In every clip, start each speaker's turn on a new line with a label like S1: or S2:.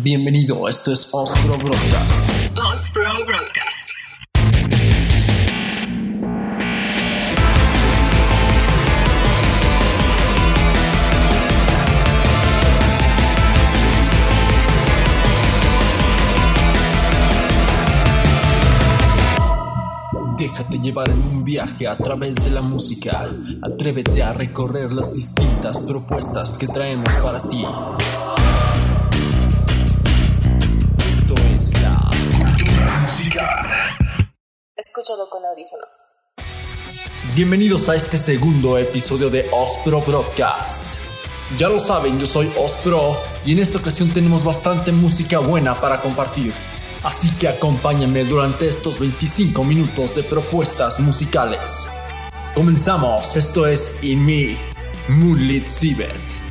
S1: Bienvenido, esto es Ostro Broadcast.
S2: Ostro Broadcast.
S1: Déjate llevar en un viaje a través de la música. Atrévete a recorrer las distintas propuestas que traemos para ti.
S2: Escúchalo con audífonos.
S1: Bienvenidos a este segundo episodio de Ospro Broadcast. Ya lo saben, yo soy Ospro y en esta ocasión tenemos bastante música buena para compartir. Así que acompáñenme durante estos 25 minutos de propuestas musicales. Comenzamos, esto es In Me, Moonlit Seabed.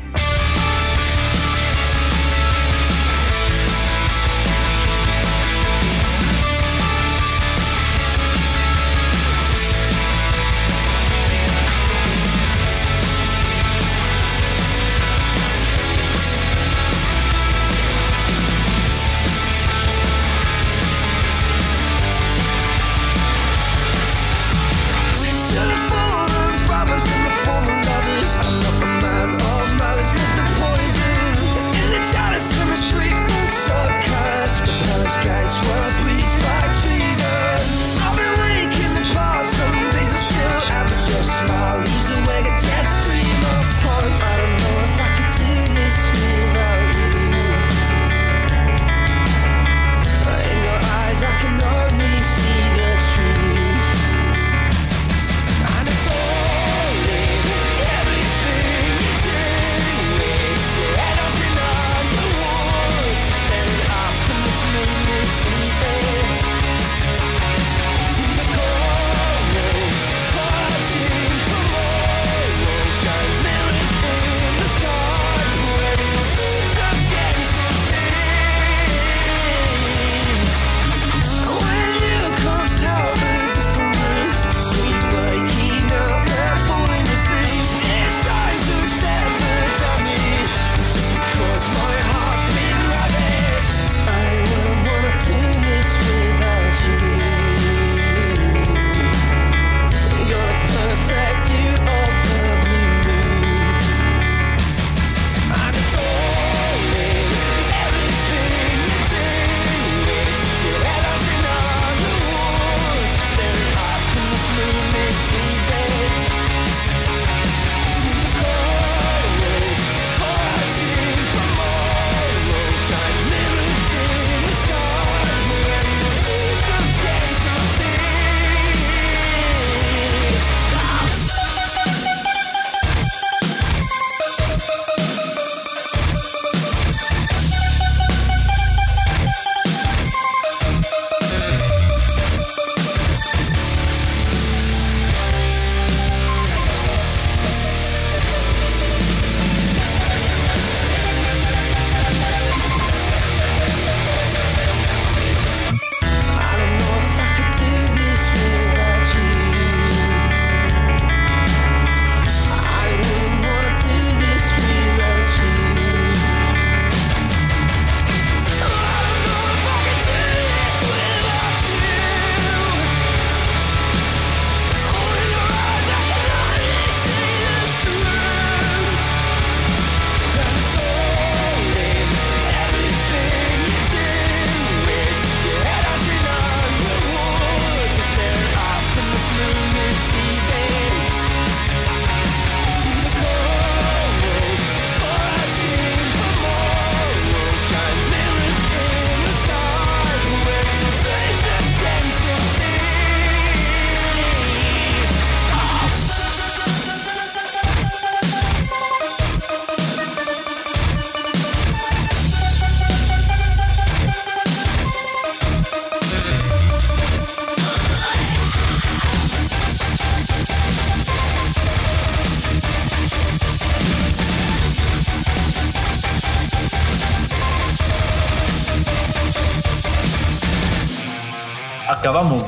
S1: Acabamos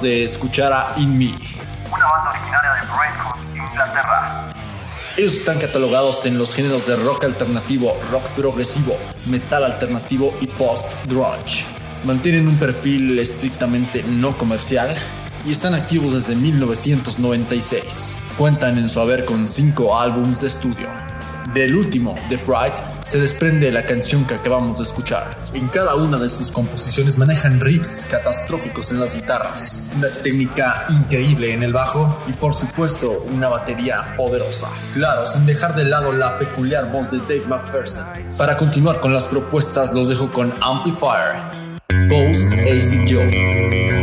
S1: de escuchar a In Me.
S3: una banda originaria de Brentford, Inglaterra. Ellos están catalogados en los géneros de rock alternativo, rock progresivo, metal alternativo y post-grunge. Mantienen un perfil estrictamente no comercial y están activos desde 1996. Cuentan en su haber con 5 álbumes de estudio. Del último, The Pride, se desprende la canción que acabamos de escuchar. En cada una de sus composiciones manejan riffs catastróficos en las guitarras, una técnica increíble en el bajo y por supuesto una batería poderosa. Claro, sin dejar de lado la peculiar voz de Dave McPherson. Para continuar con las propuestas los dejo con Amplifier, Ghost AC Jones.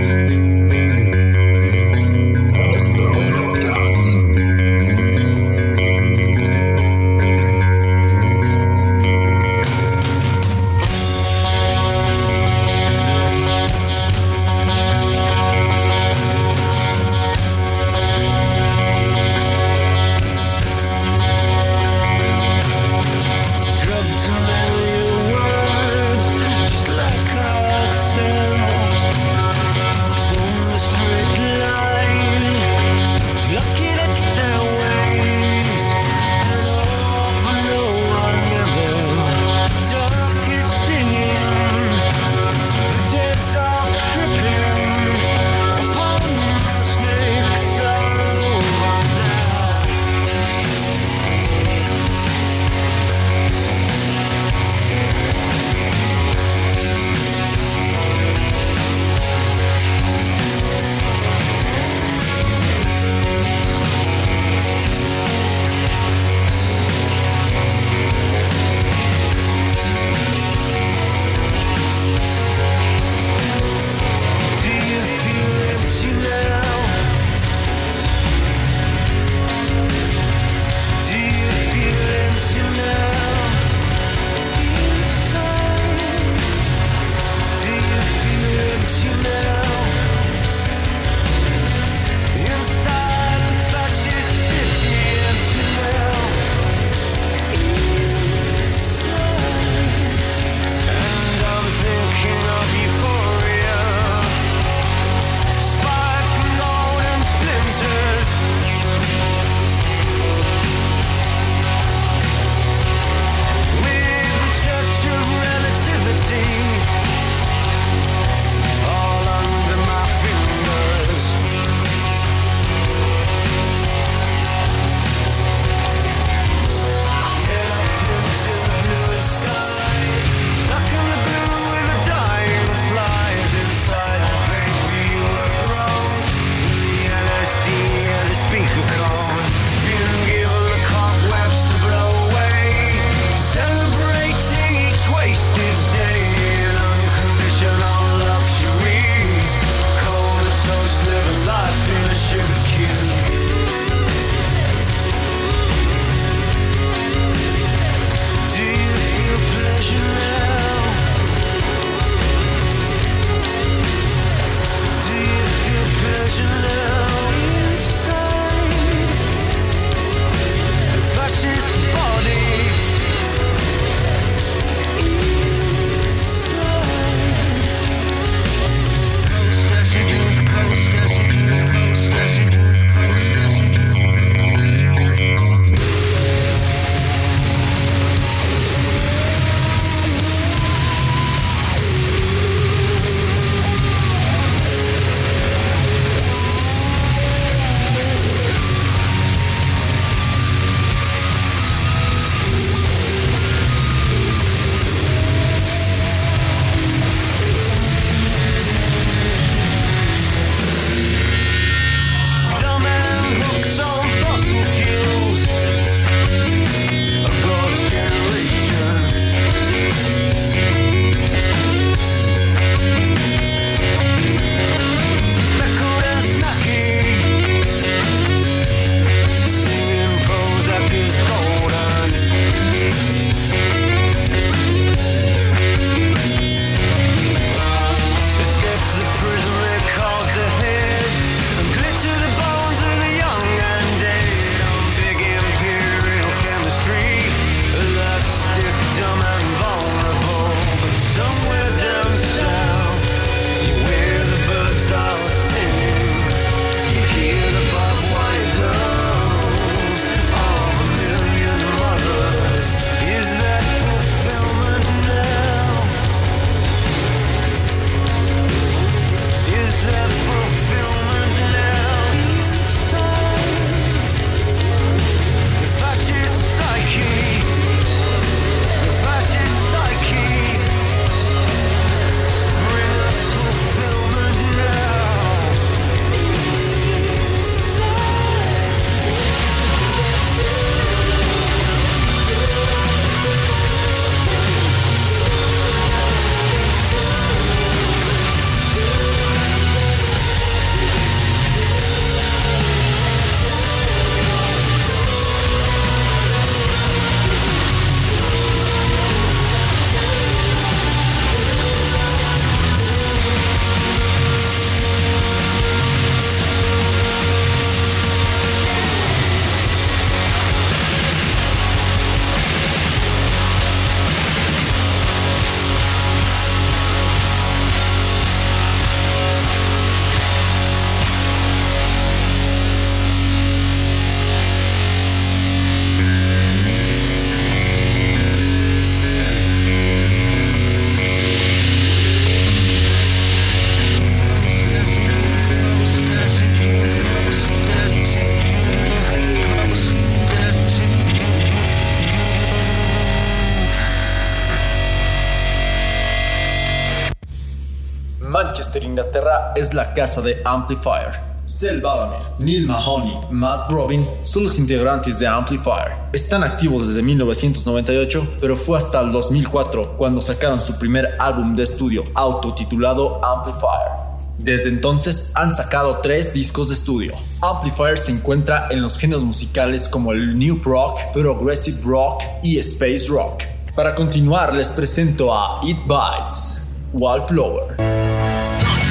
S3: Es la casa de Amplifier. Sel Balamer, Neil Mahoney, Matt Robin son los integrantes de Amplifier. Están activos desde 1998, pero fue hasta el 2004 cuando sacaron su primer álbum de estudio, autotitulado Amplifier. Desde entonces han sacado tres discos de estudio. Amplifier se encuentra en los géneros musicales como el New Rock, Progressive Rock y Space Rock. Para continuar les presento a It Bites, Wallflower.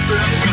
S1: Forever.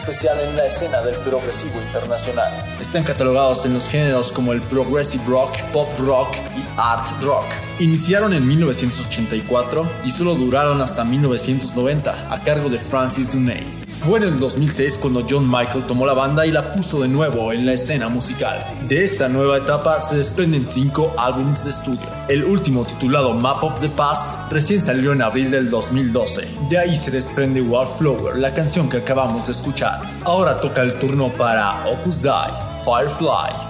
S4: Especial en la escena del progresivo internacional. Están catalogados en los géneros como el progressive rock, pop rock y art rock. Iniciaron en 1984 y solo duraron hasta 1990 a cargo de Francis Dunay. Fue en el 2006 cuando John Michael tomó la banda y la puso de nuevo en la escena musical. De esta nueva etapa se desprenden cinco álbumes de estudio. El último titulado Map of the Past recién salió en abril del 2012. De ahí se desprende Wildflower, la canción que acabamos de escuchar. Ahora toca el turno para Opus Dei, Firefly.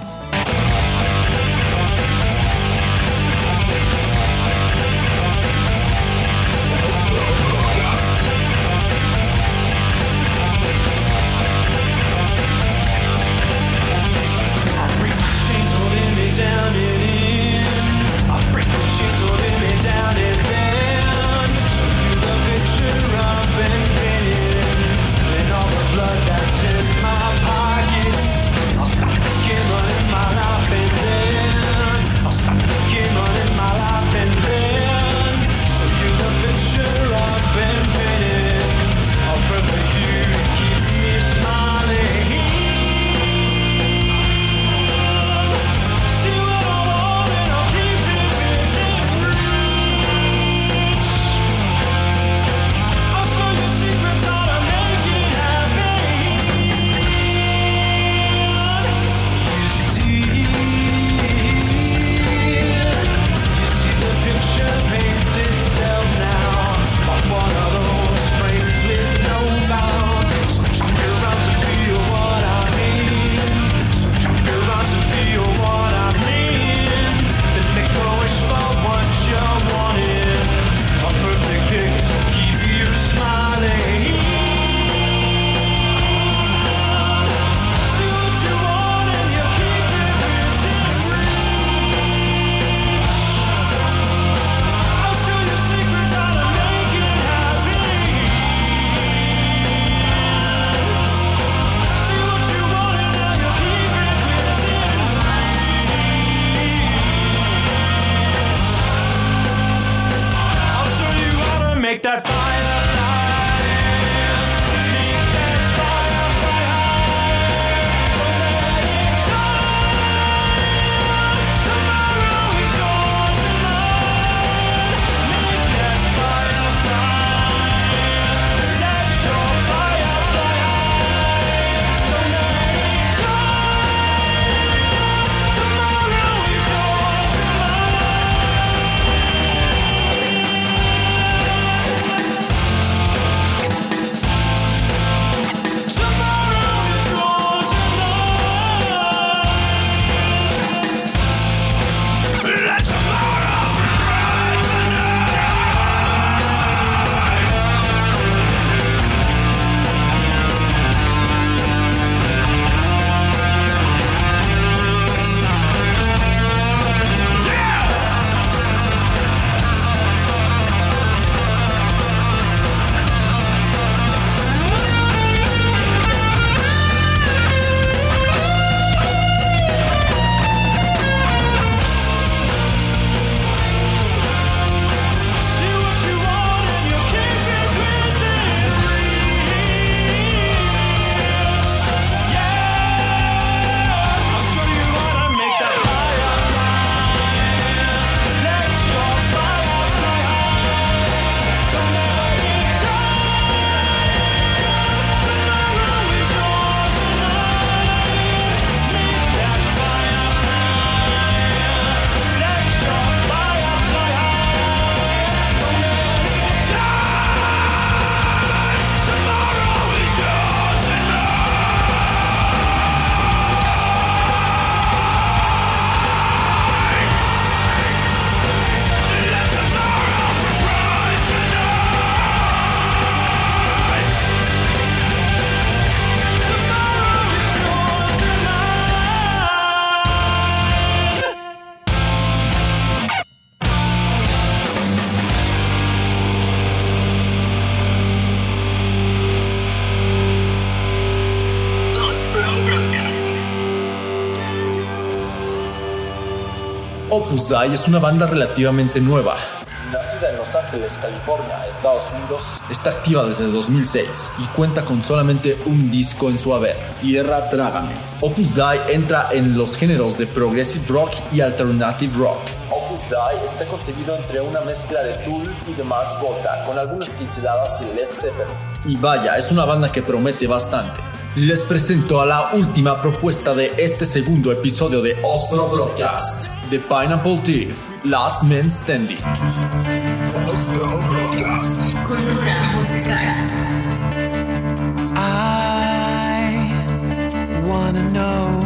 S4: make that. Opus Dei es una banda relativamente nueva.
S3: nacida en Los Ángeles, California, Estados Unidos, está activa desde 2006 y cuenta con solamente un disco en su haber, Tierra Trágame. Opus Dei entra en los géneros de progressive rock y alternative rock. Opus Dei está concebido entre una mezcla de Tool y de Mars Volta, con algunas pinceladas de Led Zeppelin. Y vaya, es una banda que promete bastante. Les presento a la última propuesta de este segundo episodio de Oslo Broadcast, The Pineapple Teeth, Last Man Standing.
S1: I wanna know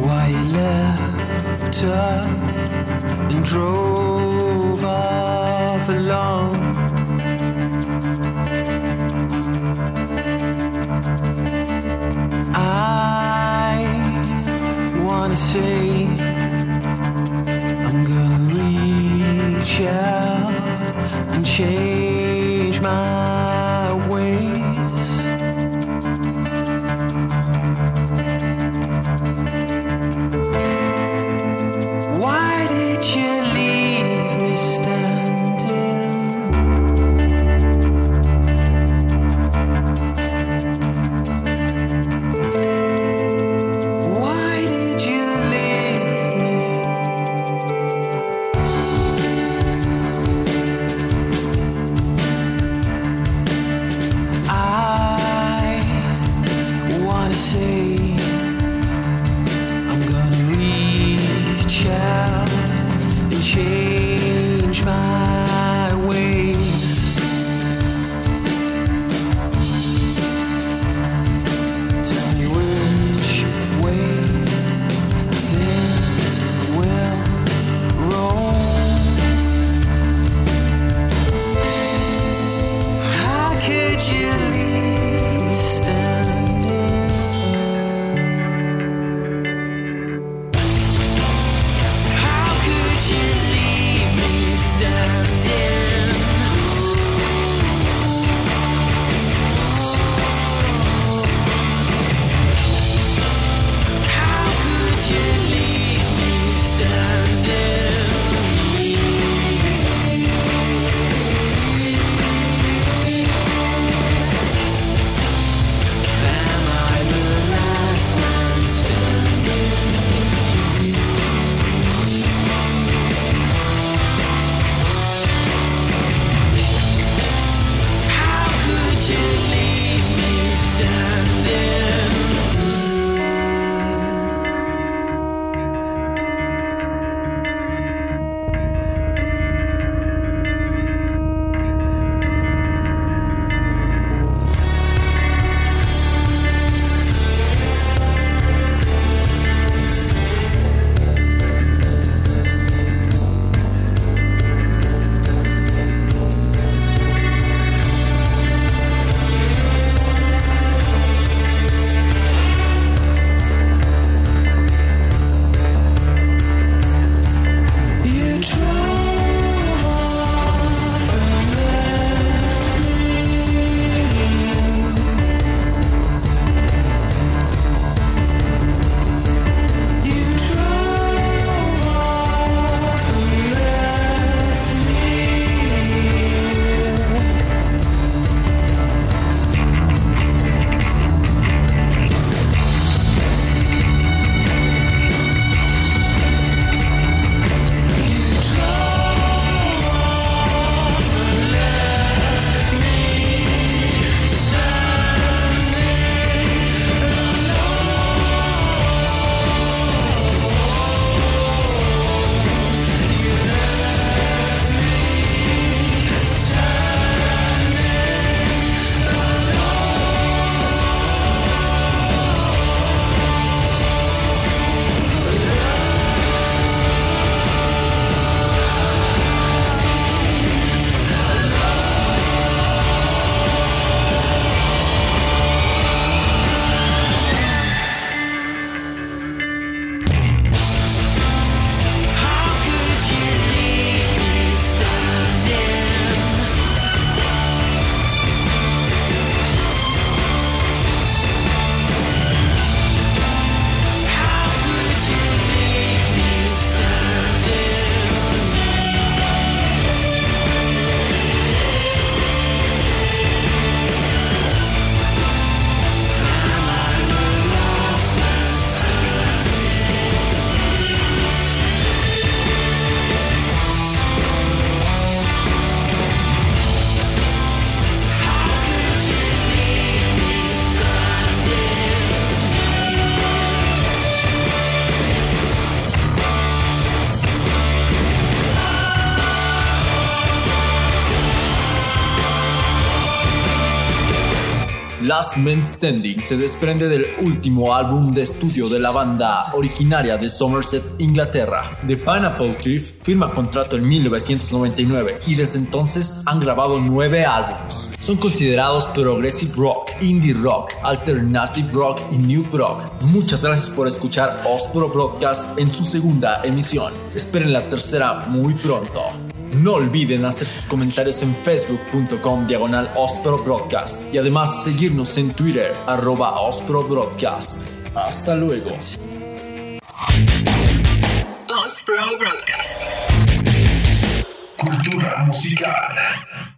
S1: why you left her and drove off alone. Say I'm gonna reach out and change my
S3: Last Man Standing se desprende del último álbum de estudio de la banda originaria de Somerset, Inglaterra. The Pineapple Thief firma contrato en 1999 y desde entonces han grabado nueve álbumes. Son considerados progressive rock, indie rock, alternative rock y new rock. Muchas gracias por escuchar Ospro Broadcast en su segunda emisión. Esperen la tercera muy pronto. No olviden hacer sus comentarios en facebook.com diagonal Ospro Broadcast y además seguirnos en Twitter arroba Ospro Broadcast. Hasta luego.
S2: Ospro Broadcast.
S5: Cultura musical.